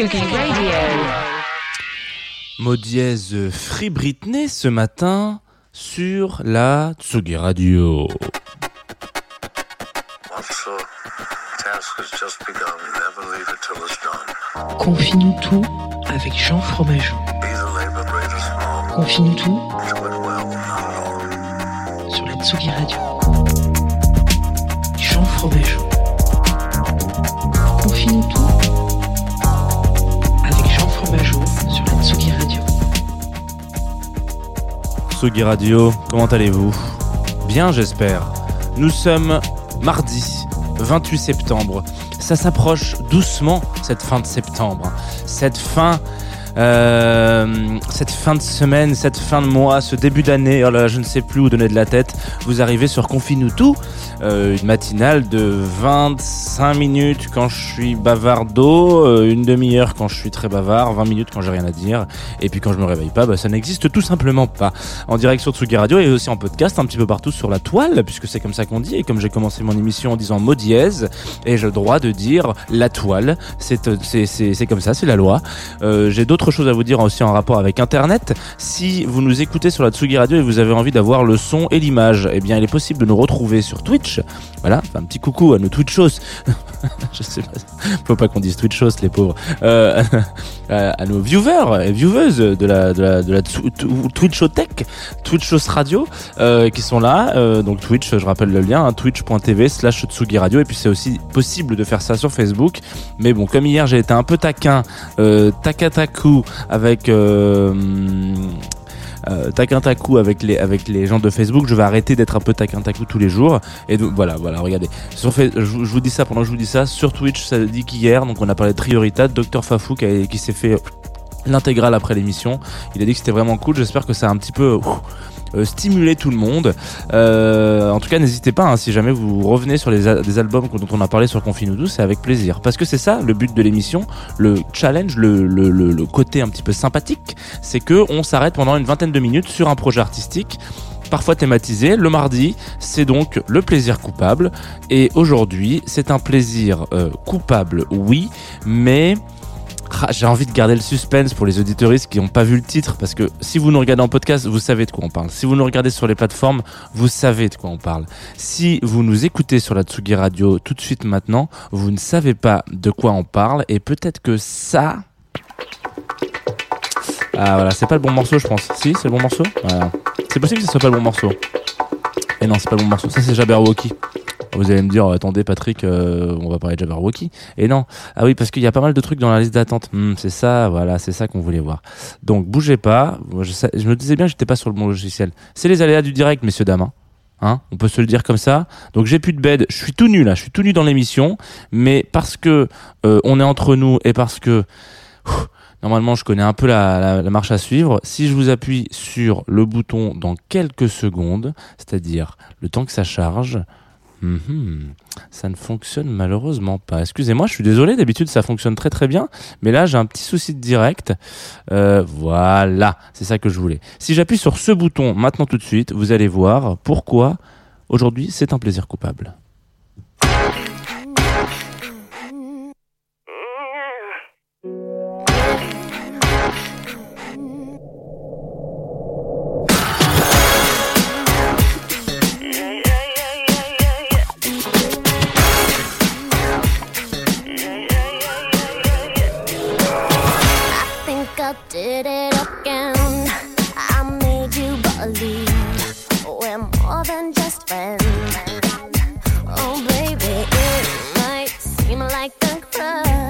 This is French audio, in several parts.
Sugi Radio. Mot dièse Free Britney ce matin sur la Tsugi Radio. Confie-nous tout avec Jean Fromageau. Confie-nous tout sur la Tsugi Radio. Jean Fromageau. Comment allez-vous? Bien j'espère. Nous sommes mardi 28 septembre. Ça s'approche doucement cette fin de septembre. Cette fin... euh, cette fin de semaine, cette fin de mois, ce début d'année, oh je ne sais plus où donner de la tête. Vous arrivez sur Confine-nous tout, euh, une matinale de 25 minutes quand je suis bavardo, euh, une demi-heure quand je suis très bavard, 20 minutes quand j'ai rien à dire, et puis quand je me réveille pas, bah, ça n'existe tout simplement pas. En direct sur Tsugi Radio et aussi en podcast un petit peu partout sur la toile, puisque c'est comme ça qu'on dit, et comme j'ai commencé mon émission en disant mot dièse, et j'ai le droit de dire la toile, c'est euh, comme ça, c'est la loi. J'ai d'autres choses à vous dire aussi en rapport avec Internet. Si vous nous écoutez sur la Tsugi Radio et vous avez envie d'avoir le son et l'image, eh bien, il est possible de nous retrouver sur Twitch. Voilà, un petit coucou à nos Twitchos. Je sais pas, faut pas qu'on dise Twitchos, les pauvres. Euh, à à nos viewers et vieweuses de la de la de la Twitchotech, Twitchos Radio, euh, qui sont là. Euh, donc Twitch, je rappelle le lien, hein, twitch.tv slash Tsugi Radio. Et puis c'est aussi possible de faire ça sur Facebook. Mais bon, comme hier j'ai été un peu taquin, euh, takataku avec euh, euh, taquin-tacu avec les avec les gens de Facebook, je vais arrêter d'être un peu taquin-tacu tous les jours. Et donc voilà, voilà, regardez. Sur je, vous- dis ça pendant que je vous dis ça. Sur Twitch, ça dit qu'hier, donc on a parlé de Prioritat, Dr Fafou qui, s'est fait l'intégrale après l'émission. Il a dit que c'était vraiment cool. J'espère que ça a un petit peu euh, stimulé tout le monde. Euh, en tout cas, n'hésitez pas, hein, si jamais vous revenez sur les albums dont on a parlé sur Confine nous c'est avec plaisir. Parce que c'est ça le but de l'émission, le challenge, le, côté un petit peu sympathique, c'est que on s'arrête pendant une vingtaine de minutes sur un projet artistique parfois thématisé. Le mardi, c'est donc le plaisir coupable. Et aujourd'hui, c'est un plaisir euh, coupable, oui, mais j'ai envie de garder le suspense pour les auditoristes qui n'ont pas vu le titre, parce que si vous nous regardez en podcast, vous savez de quoi on parle. Si vous nous regardez sur les plateformes, vous savez de quoi on parle. Si vous nous écoutez sur la Tsugi Radio tout de suite maintenant, vous ne savez pas de quoi on parle, et peut-être que ça... Ah voilà, c'est pas le bon morceau je pense. Si, c'est le bon morceau? C'est possible que ce soit pas le bon morceau. Et non, c'est pas le bon morceau. Ça c'est Jabberwocky. Vous allez me dire, attendez Patrick, euh, on va parler de Jabberwocky. Et non, ah oui, parce qu'il y a pas mal de trucs dans la liste d'attente. Hmm, c'est ça, voilà, c'est ça qu'on voulait voir. Donc bougez pas. Je, me disais bien que j'étais pas sur le bon logiciel. C'est les aléas du direct, messieurs dames. hein. Hein on peut se le dire comme ça. Donc j'ai plus de bed. Je suis tout nu là. Je suis tout nu dans l'émission, mais parce que euh, on est entre nous et parce que normalement je connais un peu la marche à suivre. Si je vous appuie sur le bouton dans quelques secondes, c'est-à-dire le temps que ça charge, mhm, ça ne fonctionne malheureusement pas. Excusez-moi, je suis désolé. D'habitude ça fonctionne très très bien, mais là j'ai un petit souci de direct. Euh, voilà, c'est ça que je voulais. Si j'appuie sur ce bouton maintenant tout de suite, vous allez voir pourquoi aujourd'hui c'est un plaisir coupable. love.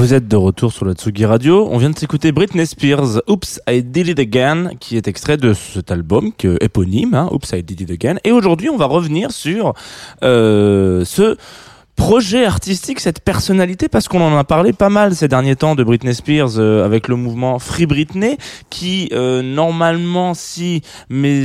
Vous êtes de retour sur la Tsugi Radio. On vient de s'écouter Britney Spears, Oops, I Did It Again, qui est extrait de cet album que, éponyme, hein, Oops, I Did It Again. Et aujourd'hui, on va revenir sur euh, ce projet artistique, cette personnalité, parce qu'on en a parlé pas mal ces derniers temps de Britney Spears euh, avec le mouvement Free Britney, qui euh, normalement, si mes,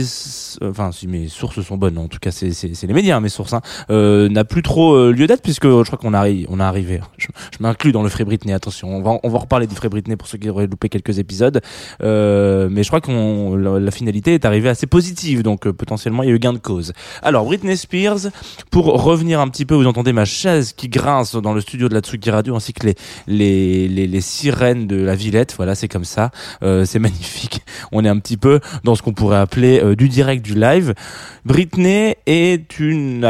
enfin si mes sources sont bonnes, en tout cas c'est c'est les médias, hein, mes sources, hein, euh, n'a plus trop euh, lieu d'être puisque je crois qu'on arrive, on est arrivé. Je, je m'inclus dans le Free Britney. Attention, on va on va reparler du Free Britney pour ceux qui auraient loupé quelques épisodes, Euh, mais je crois qu'on la, la finalité est arrivée assez positive, donc euh, potentiellement il y a eu gain de cause. Alors Britney Spears, pour revenir un petit peu, vous entendez ma qui grince dans le studio de la Tsuki Radio, ainsi que les les les, sirènes de la Villette. Voilà, c'est comme ça, Euh, c'est magnifique. On est un petit peu dans ce qu'on pourrait appeler euh, du direct, du live. Britney est une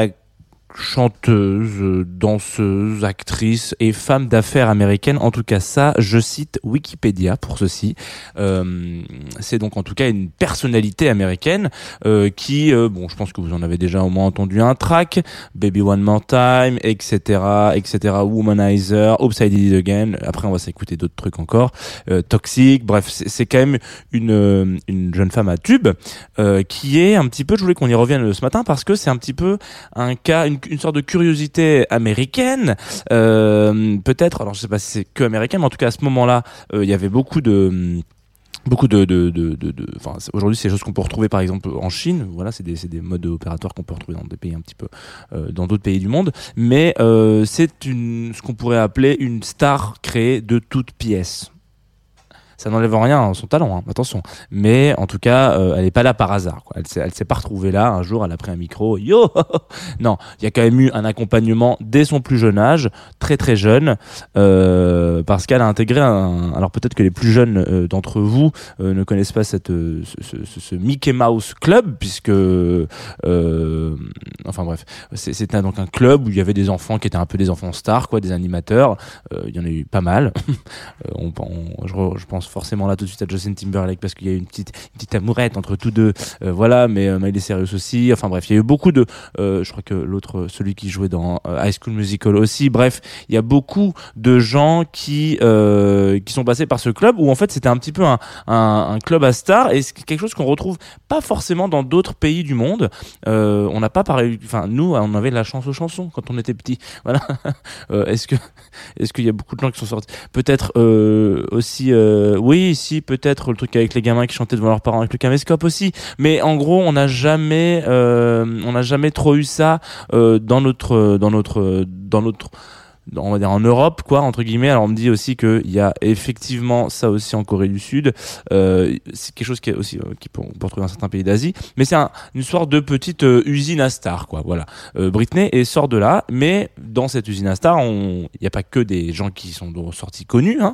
chanteuse, danseuse, actrice et femme d'affaires américaine. En tout cas, ça, je cite Wikipédia pour ceci. Euh, c'est donc en tout cas une personnalité américaine euh, qui, euh, bon, je pense que vous en avez déjà au moins entendu un track, Baby One More Time, etc., etc., Womanizer, Did It Again. Après, on va s'écouter d'autres trucs encore, euh, Toxic. Bref, c'est c'est quand même une euh, une jeune femme à tube euh, qui est un petit peu. Je voulais qu'on y revienne ce matin parce que c'est un petit peu un cas, une, une sorte de curiosité américaine, euh, peut-être. Alors je sais pas si c'est que américaine, mais en tout cas à ce moment-là, euh, il y avait beaucoup de beaucoup de de de, de, aujourd'hui c'est des choses qu'on peut retrouver par exemple en Chine voilà c'est des des modes opératoires qu'on peut retrouver dans des pays un petit peu euh, dans d'autres pays du monde mais c'est une ce qu'on pourrait appeler une star créée de toutes pièces Ça n'enlève rien à son talent, hein, attention. Mais en tout cas, euh, elle est pas là par hasard. Quoi. Elle elle s'est pas retrouvée là. Un jour, elle a pris un micro. Yo, non, il y a quand même eu un accompagnement dès son plus jeune âge, très très jeune, euh, parce qu'elle a intégré un. Alors peut-être que les plus jeunes euh, d'entre vous euh, ne connaissent pas cette ce, ce- Mickey Mouse Club, puisque enfin bref, c'était donc un club où il y avait des enfants qui étaient un peu des enfants stars, quoi, des animateurs. Il y en a eu pas mal. Je pense forcément là tout de suite à Justin Timberlake parce qu'il y a une petite, petite amourette entre tous deux. Euh, voilà, mais euh, Miley Cyrus aussi. Enfin bref, il y a eu beaucoup de. euh, je crois que l'autre, celui qui jouait dans euh, High School Musical aussi. Bref, il y a beaucoup de gens qui qui sont passés par ce club où en fait c'était un petit peu un, un, club à stars et c'est quelque chose qu'on retrouve pas forcément dans d'autres pays du monde. On n'a pas pareil. Enfin, nous, on avait la chance aux chansons quand on était petit. Voilà. Est-ce que est-ce qu'il y a beaucoup de gens qui sont sortis? Peut-être aussi, oui, si peut-être le truc avec les gamins qui chantaient devant leurs parents avec le caméscope aussi. Mais en gros, on n'a jamais, euh, on n'a jamais trop eu ça euh, dans notre, dans notre, dans notre on va dire en Europe quoi entre guillemets alors on me dit aussi qu'il y a effectivement ça aussi en Corée du Sud euh, c'est quelque chose qui est aussi qui peut, on dans certains pays d'Asie mais c'est un- une sorte de petite usine à stars quoi voilà Britney et sort de là mais dans cette usine à stars il n'y a pas que des gens qui sont sortis connus hein.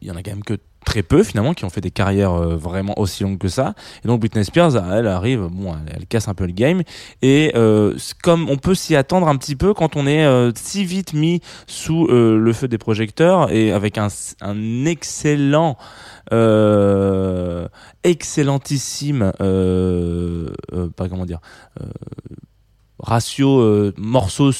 Il y en a quand même que très peu finalement qui ont fait des carrières euh, vraiment aussi longues que ça. Et donc Britney Spears elle arrive bon elle, casse un peu le game. Et euh, comme on peut s'y attendre un petit peu quand on est euh, si vite mis sous le feu des projecteurs et avec un, excellent excellentissime pas comment dire ratio morceaux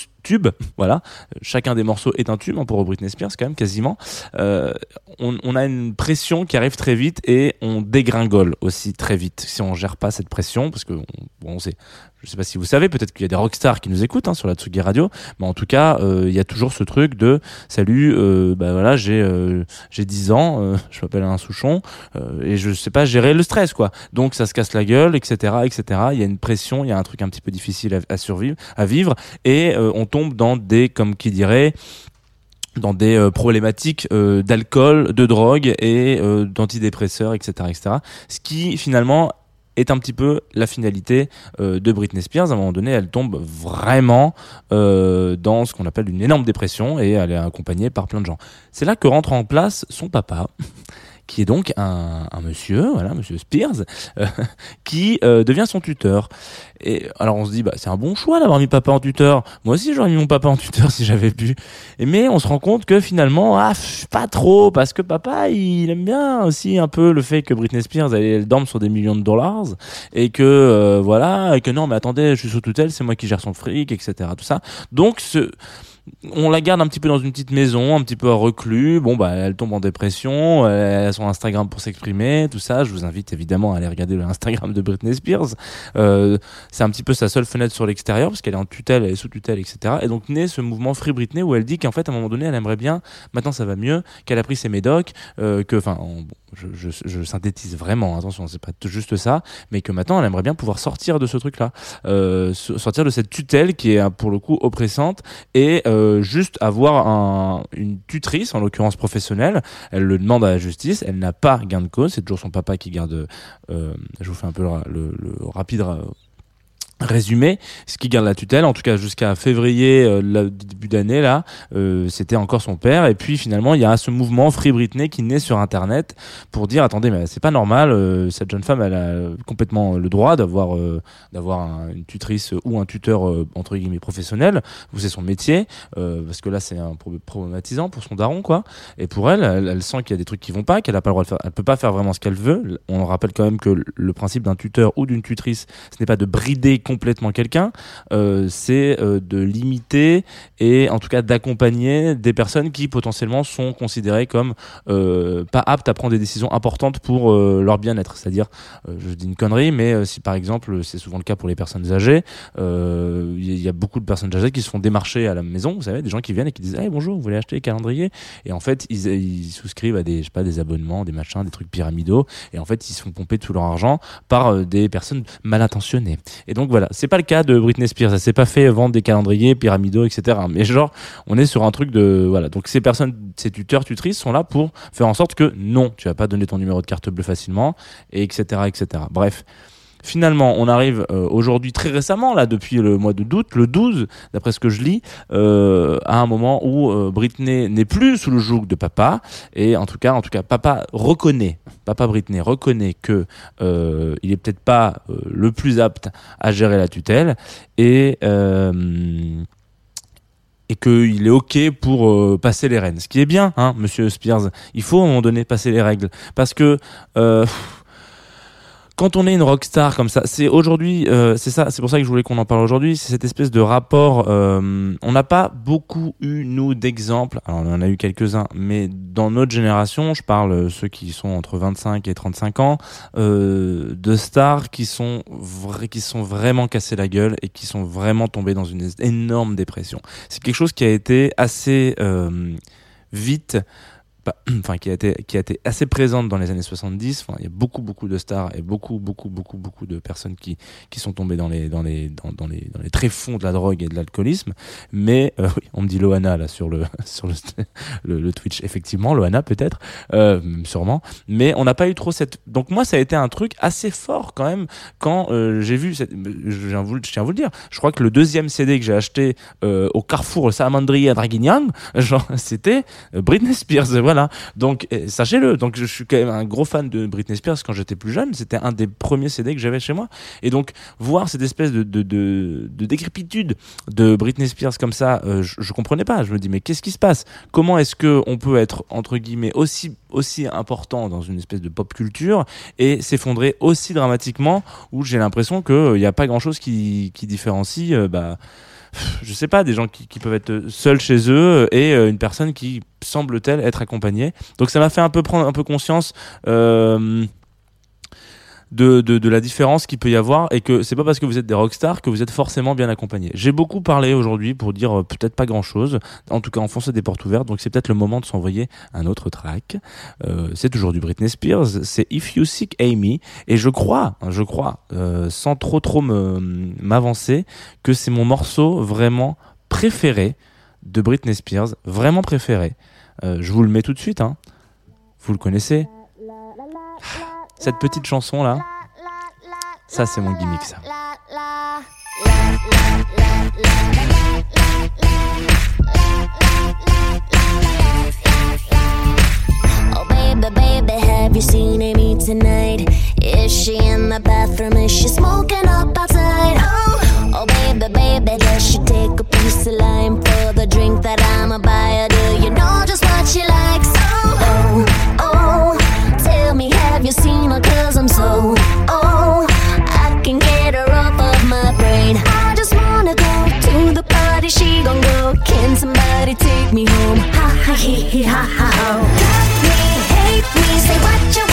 voilà. Chacun des morceaux est un tube hein, pour Britney Spears quand même quasiment. Euh, on, a une pression qui arrive très vite et on dégringole aussi très vite si on gère pas cette pression parce que on, bon, on sait je sais pas si vous savez peut-être qu'il y a des rockstars qui nous écoutent hein, sur la Tsugi Radio mais en tout cas euh, il y a toujours ce truc de salut euh, bah voilà j'ai euh, j'ai 10 ans euh, je m'appelle Alain Souchon euh, et je sais pas gérer le stress quoi donc ça se casse la gueule etc etc il y a une pression il y a un truc un petit peu difficile à, survivre à vivre et on tombe dans des comme qui dirait dans des euh, problématiques euh, d'alcool, de drogue et euh, d'antidépresseurs, etc., etc. Ce qui finalement est un petit peu la finalité euh, de Britney Spears. À un moment donné, elle tombe vraiment euh, dans ce qu'on appelle une énorme dépression et elle est accompagnée par plein de gens. C'est là que rentre en place son papa, qui est donc un, monsieur, voilà, monsieur Spears, euh, qui devient son tuteur. Et alors on se dit, bah c'est un bon choix d'avoir mis papa en tuteur. Moi aussi j'aurais mis mon papa en tuteur si j'avais pu. Mais on se rend compte que finalement, ah, pas trop, parce que papa, il aime bien aussi un peu le fait que Britney Spears, elle, elle dorme sur des millions de dollars, et que euh, voilà, et que non, mais attendez, je suis sous tutelle, c'est moi qui gère son fric, etc. Tout ça. Donc ce on la garde un petit peu dans une petite maison, un petit peu reclus. Bon, bah, elle tombe en dépression. Elle a son Instagram pour s'exprimer, tout ça. Je vous invite évidemment à aller regarder le Instagram de Britney Spears. Euh, c'est un petit peu sa seule fenêtre sur l'extérieur parce qu'elle est en tutelle, elle est sous tutelle, etc. Et donc naît ce mouvement Free Britney où elle dit qu'en fait à un moment donné elle aimerait bien, maintenant ça va mieux, qu'elle a pris ses médocs, euh, que, enfin, on- bon, je, synthétise vraiment, attention, c'est pas juste ça, mais que maintenant elle aimerait bien pouvoir sortir de ce truc-là, euh, so- sortir de cette tutelle qui est pour le coup oppressante et euh, juste avoir un, une tutrice, en l'occurrence professionnelle. Elle le demande à la justice, elle n'a pas gain de cause, c'est toujours son papa qui garde. je vous fais un peu le, le- le rapide résumé, ce qui garde la tutelle, en tout cas jusqu'à février, euh, le début d'année là, euh, c'était encore son père. Et puis finalement, il y a ce mouvement Free Britney qui naît sur Internet pour dire attendez, mais c'est pas normal, euh, cette jeune femme, elle a complètement le droit d'avoir euh, d'avoir un- une tutrice ou un tuteur euh, entre guillemets professionnel, ou c'est son métier, euh, parce que là c'est un pro- problématisant pour son daron quoi. Et pour elle, elle, elle sent qu'il y a des trucs qui vont pas, qu'elle a pas le droit de faire, elle peut pas faire vraiment ce qu'elle veut. On rappelle quand même que le principe d'un tuteur ou d'une tutrice, ce n'est pas de brider complètement quelqu'un, euh, c'est euh, de limiter et en tout cas d'accompagner des personnes qui potentiellement sont considérées comme euh, pas aptes à prendre des décisions importantes pour leur bien-être. C'est-à-dire, je dis une connerie, mais si par exemple, c'est souvent le cas pour les personnes âgées, il y a beaucoup de personnes âgées qui se font démarcher à la maison, vous savez, des gens qui viennent et qui disent hey, bonjour, vous voulez acheter les calendriers Et en fait, ils, souscrivent à des, je sais pas, des abonnements, des machins, des trucs pyramidaux, et en fait, ils se font pomper tout leur argent par des personnes mal intentionnées. Et donc voilà. Voilà, c'est pas le cas de Britney Spears. Ça s'est pas fait vendre des calendriers pyramidaux, etc. Mais genre, on est sur un truc de voilà. Donc ces personnes, ces tuteurs, tutrices sont là pour faire en sorte que non, tu vas pas donner ton numéro de carte bleue facilement, et etc. etc. Bref. Finalement, on arrive euh, aujourd'hui très récemment, là depuis le mois de d'août, le 12, d'après ce que je lis, euh, à un moment où euh, Britney n'est plus sous le joug de papa, et en tout cas, en tout cas, papa reconnaît, papa Britney reconnaît que il est peut-être pas le plus apte à gérer la tutelle, et et qu'il est ok pour passer les rênes. Ce qui est bien, hein, Monsieur Spears. Il faut à un moment donné passer les règles, parce que quand on est une rockstar comme ça, c'est aujourd'hui, euh, c'est ça, c'est pour ça que je voulais qu'on en parle aujourd'hui, c'est cette espèce de rapport. euh, on n'a pas beaucoup eu nous d'exemples. Alors on en a eu quelques-uns, mais dans notre génération, je parle euh, ceux qui sont entre 25 et 35 ans, euh, de stars qui sont qui sont vraiment cassés la gueule et qui sont vraiment tombés dans une énorme dépression. C'est quelque chose qui a été assez euh, vite enfin qui a été qui a été assez présente dans les années 70 enfin il y a beaucoup beaucoup de stars et beaucoup beaucoup beaucoup beaucoup de personnes qui qui sont tombées dans les dans les dans, les dans les tréfonds de la drogue et de l'alcoolisme. Mais euh, oui, on me dit Loana là sur le sur le, le, Twitch. Effectivement Loana peut-être. Euh, sûrement. Mais on n'a pas eu trop cette donc moi ça a été un truc assez fort quand même quand euh, j'ai vu cette... je, vous- je tiens à vous le dire. Je crois que le deuxième CD que j'ai acheté euh, au Carrefour Salamandrier à Draguignan genre c'était Britney Spears voilà donc euh, sachez-le donc je suis quand même un gros fan de Britney Spears quand j'étais plus jeune. C'était un des premiers CD que j'avais chez moi. Et donc voir cette espèce de de, de, de décrépitude de Britney Spears comme ça euh, je, je comprenais pas. Je me dis mais qu'est-ce qui se passe? Comment est-ce que on peut être entre guillemets aussi aussi important dans une espèce de pop culture et s'effondrer aussi dramatiquement où j'ai l'impression que il n'y a pas grand chose qui, différencie euh, bah je sais pas des gens qui, peuvent être seuls chez eux et euh, une personne qui semble-t-elle être accompagnée. Donc ça m'a fait un peu prendre un peu conscience euh, de, de, de la différence qu'il peut y avoir et que c'est pas parce que vous êtes des rockstars que vous êtes forcément bien accompagnés. J'ai beaucoup parlé aujourd'hui pour dire euh, peut-être pas grand chose, en tout cas enfoncer des portes ouvertes, donc c'est peut-être le moment de s'envoyer un autre track. Euh, c'est toujours du Britney Spears, c'est If You Seek Amy, et je crois, je crois, euh, sans trop trop m'avancer, que c'est mon morceau vraiment préféré de Britney Spears, vraiment préféré. Euh, je vous le mets tout de suite, hein. vous le connaissez. Cette petite chanson là, ça c'est mon gimmick. Oh baby, baby, have you seen Amy tonight? Is she in the bathroom? Is she smoking up outside? Oh, oh baby, baby, does she take a piece of lime for the drink that I'ma buy her? Do you know just what she likes? Oh, oh, oh, party, she gon' go. Can somebody take me home? Ha ha he he ha ha ho. Love me, hate me, say what you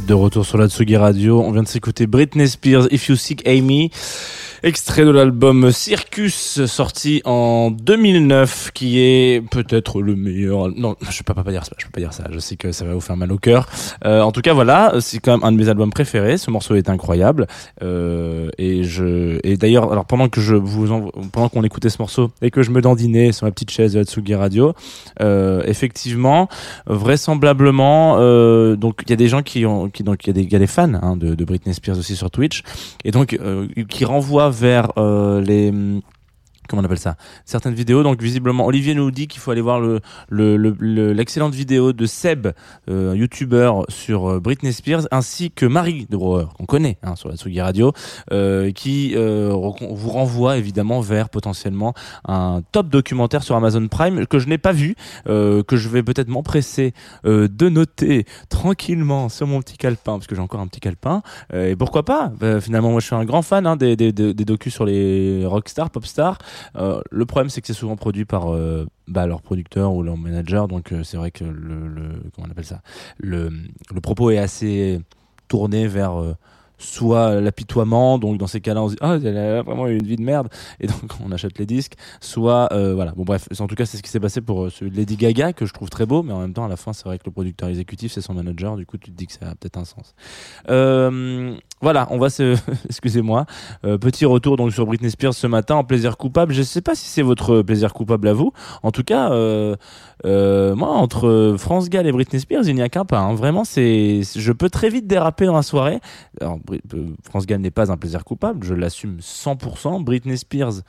de retour sur la Tsugi Radio. On vient de s'écouter Britney Spears, If You Seek Amy. Extrait de l'album Circus, sorti en 2009, qui est peut-être le meilleur. Non, je peux pas dire ça. Je peux pas dire ça. Je sais que ça va vous faire mal au cœur. Euh, en tout cas, voilà, c'est quand même un de mes albums préférés. Ce morceau est incroyable. Euh, et je, et d'ailleurs, alors pendant que je vous, envo- pendant qu'on écoutait ce morceau et que je me dandinais sur ma petite chaise de la Tsugi Radio, euh, effectivement, vraisemblablement, euh, donc il y a des gens qui ont, qui donc il y a des, y a des fans hein, de, de Britney Spears aussi sur Twitch, et donc euh, qui renvoient vers euh, les comment on appelle ça certaines vidéos. Donc visiblement Olivier nous dit qu'il faut aller voir le le- l'excellente vidéo de Seb euh, youtubeur sur euh, Britney Spears ainsi que Marie de Brouwer qu'on connaît hein, sur la Tsugi Radio euh, qui euh, vous renvoie évidemment vers potentiellement un top documentaire sur Amazon Prime que je n'ai pas vu que je vais peut-être m'empresser de noter tranquillement sur mon petit calepin parce que j'ai encore un petit calepin. Et pourquoi pas? Finalement moi je suis un grand fan hein, des, des, des, des docus sur les rockstars popstars le problème c'est que c'est souvent produit par euh, bah, leur producteur ou leur manager. Donc euh, c'est vrai que le, comment on appelle ça? Le, propos est assez tourné vers euh, soit l'apitoiement. Donc dans ces cas-là on se dit ah elle a vraiment eu une vie de merde. Et donc on achète les disques. Soit euh, voilà. Bon bref en tout cas c'est ce qui s'est passé pour euh, celui de Lady Gaga que je trouve très beau. Mais en même temps à la fin c'est vrai que le producteur exécutif c'est son manager. Du coup tu te dis que ça a peut-être un sens. Euh, voilà on va se excusez-moi euh, petit retour donc sur Britney Spears ce matin en plaisir coupable je sais pas si c'est votre plaisir coupable à vous en tout cas euh, euh, moi entre France Gall et Britney Spears il n'y a qu'un pas hein. vraiment c'est je peux très vite déraper dans la soirée euh, France Gall n'est pas un plaisir coupable, je l'assume 100%. Britney Spears,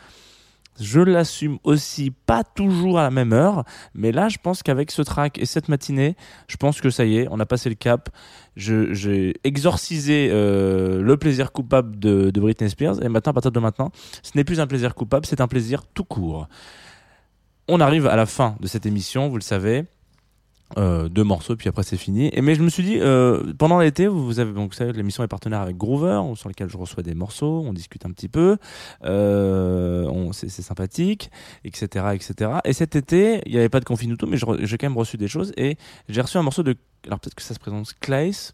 je l'assume aussi pas toujours à la même heure, mais là, je pense qu'avec ce track et cette matinée, je pense que ça y est, on a passé le cap. J'ai exorcisé euh, le plaisir coupable de, de Britney Spears, et maintenant, à partir de maintenant, ce n'est plus un plaisir coupable, c'est un plaisir tout court. On arrive à la fin de cette émission, vous le savez. Euh, deux morceaux puis après c'est fini. Et mais je me suis dit euh, pendant l'été vous, avez donc savez l'émission est partenaire avec Groover sur lequel je reçois des morceaux on discute un petit peu euh, on- c'est sympathique etc etc et cet été il n'y avait pas de confinuto mais je j'ai quand même reçu des choses et j'ai reçu un morceau de alors peut-être que ça se prononce Claes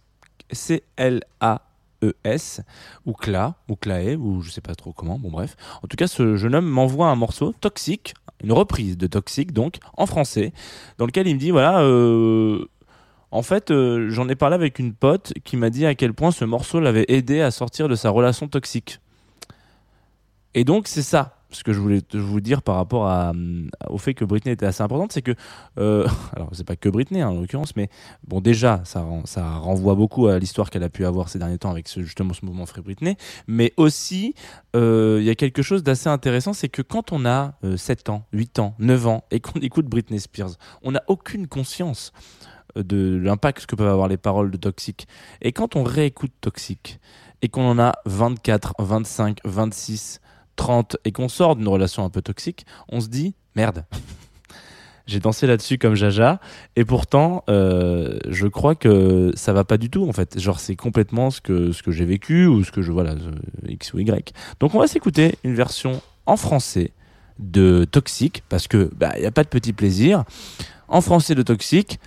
C L A E S ou Cla ou Clae ou je sais pas trop comment bon bref. En tout cas ce jeune homme m'envoie un morceau toxique une reprise de toxique donc en français dans lequel il me dit voilà euh, en fait euh, j'en ai parlé avec une pote qui m'a dit à quel point ce morceau l'avait aidé à sortir de sa relation toxique. Et donc c'est ça ce que je voulais te- vous dire par rapport hum, au fait que Britney était assez importante, c'est que, euh, alors c'est pas que Britney hein, en l'occurrence, mais bon déjà ça, ça renvoie beaucoup à l'histoire qu'elle a pu avoir ces derniers temps avec justement ce mouvement Free Britney, mais aussi euh, il y a quelque chose d'assez intéressant, c'est que quand on a euh, 7 ans, 8 ans, 9 ans et qu'on écoute Britney Spears, on n'a aucune conscience euh, de l'impact que peuvent avoir les paroles de Toxic. Et quand on réécoute Toxic et qu'on en a 24, 25, 26, 30 et qu'on sort d'une relation un peu toxique, on se dit merde. J'ai dansé là-dessus comme Jaja et pourtant euh, je crois que ça va pas du tout en fait. Genre c'est complètement ce que ce que j'ai vécu ou ce que je voilà euh, X ou Y. Donc on va s'écouter une version en français de Toxic parce que bah y a pas de petit plaisir en français de Toxic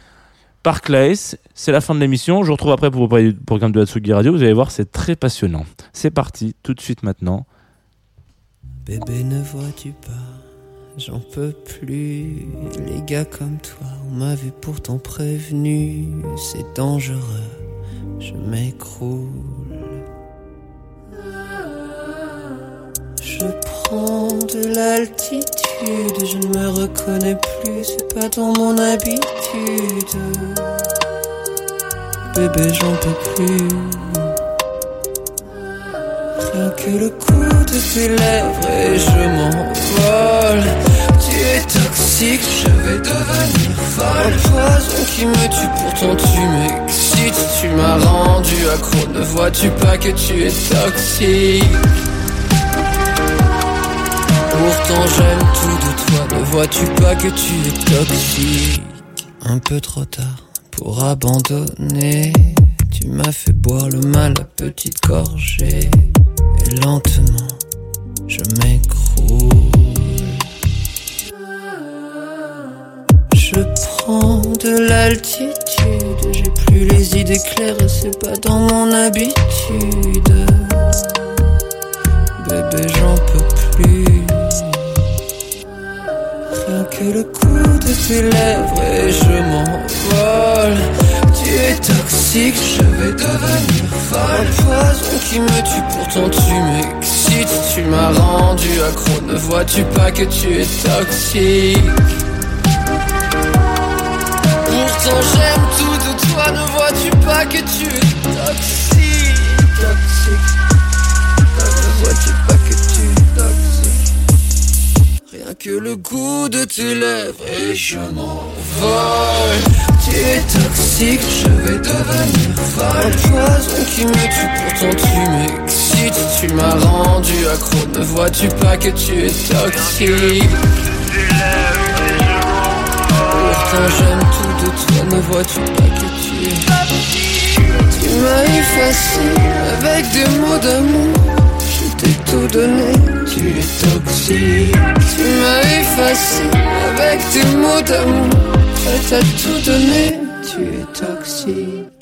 par Claes. C'est la fin de l'émission. Je vous retrouve après pour vous parler du programme de Hatsugi Radio. Vous allez voir, c'est très passionnant. C'est parti, tout de suite maintenant. Bébé, ne vois-tu pas? J'en peux plus. Les gars comme toi, on m'avait pourtant prévenu. C'est dangereux, je m'écroule. Je prends de l'altitude, je ne me reconnais plus, c'est pas dans mon habitude. Bébé, j'en peux plus. Rien que le coup de tes lèvres et je m'envole. Tu es toxique, je vais devenir folle. Un poison qui me tue, pourtant tu m'excites. Tu m'as rendu accro, ne vois-tu pas que tu es toxique? Pourtant j'aime tout de toi, ne vois-tu pas que tu es toxique? Un peu trop tard pour abandonner Tu m'as fait boire le mal à petite gorgée Et lentement je m'écroule. Je prends de l'altitude. J'ai plus les idées claires c'est pas dans mon habitude. Bébé j'en peux plus. Rien que le coup de tes lèvres et je m'envole. Tu es toxique, je vais devenir folle. Poison qui me tue, pourtant tu m'excites Tu m'as rendu accro, ne vois-tu pas que tu es toxique? Pourtant j'aime tout de toi, ne vois-tu pas que tu es toxique? Toxique Ne vois-tu pas que tu es toxique? Rien que le goût de tes lèvres et je m'envole Tu es toxique, je vais devenir folle. Un poison qui me tue, pourtant tu m'excites Tu m'as rendu accro, ne vois-tu pas que tu es toxique? Pourtant j'aime tout de toi, ne vois-tu pas que tu es Tu m'as effacé avec des mots d'amour. Je t'ai tout donné, tu es toxique. Tu m'as effacé avec des mots d'amour. Prête à tout donner, tu es toxique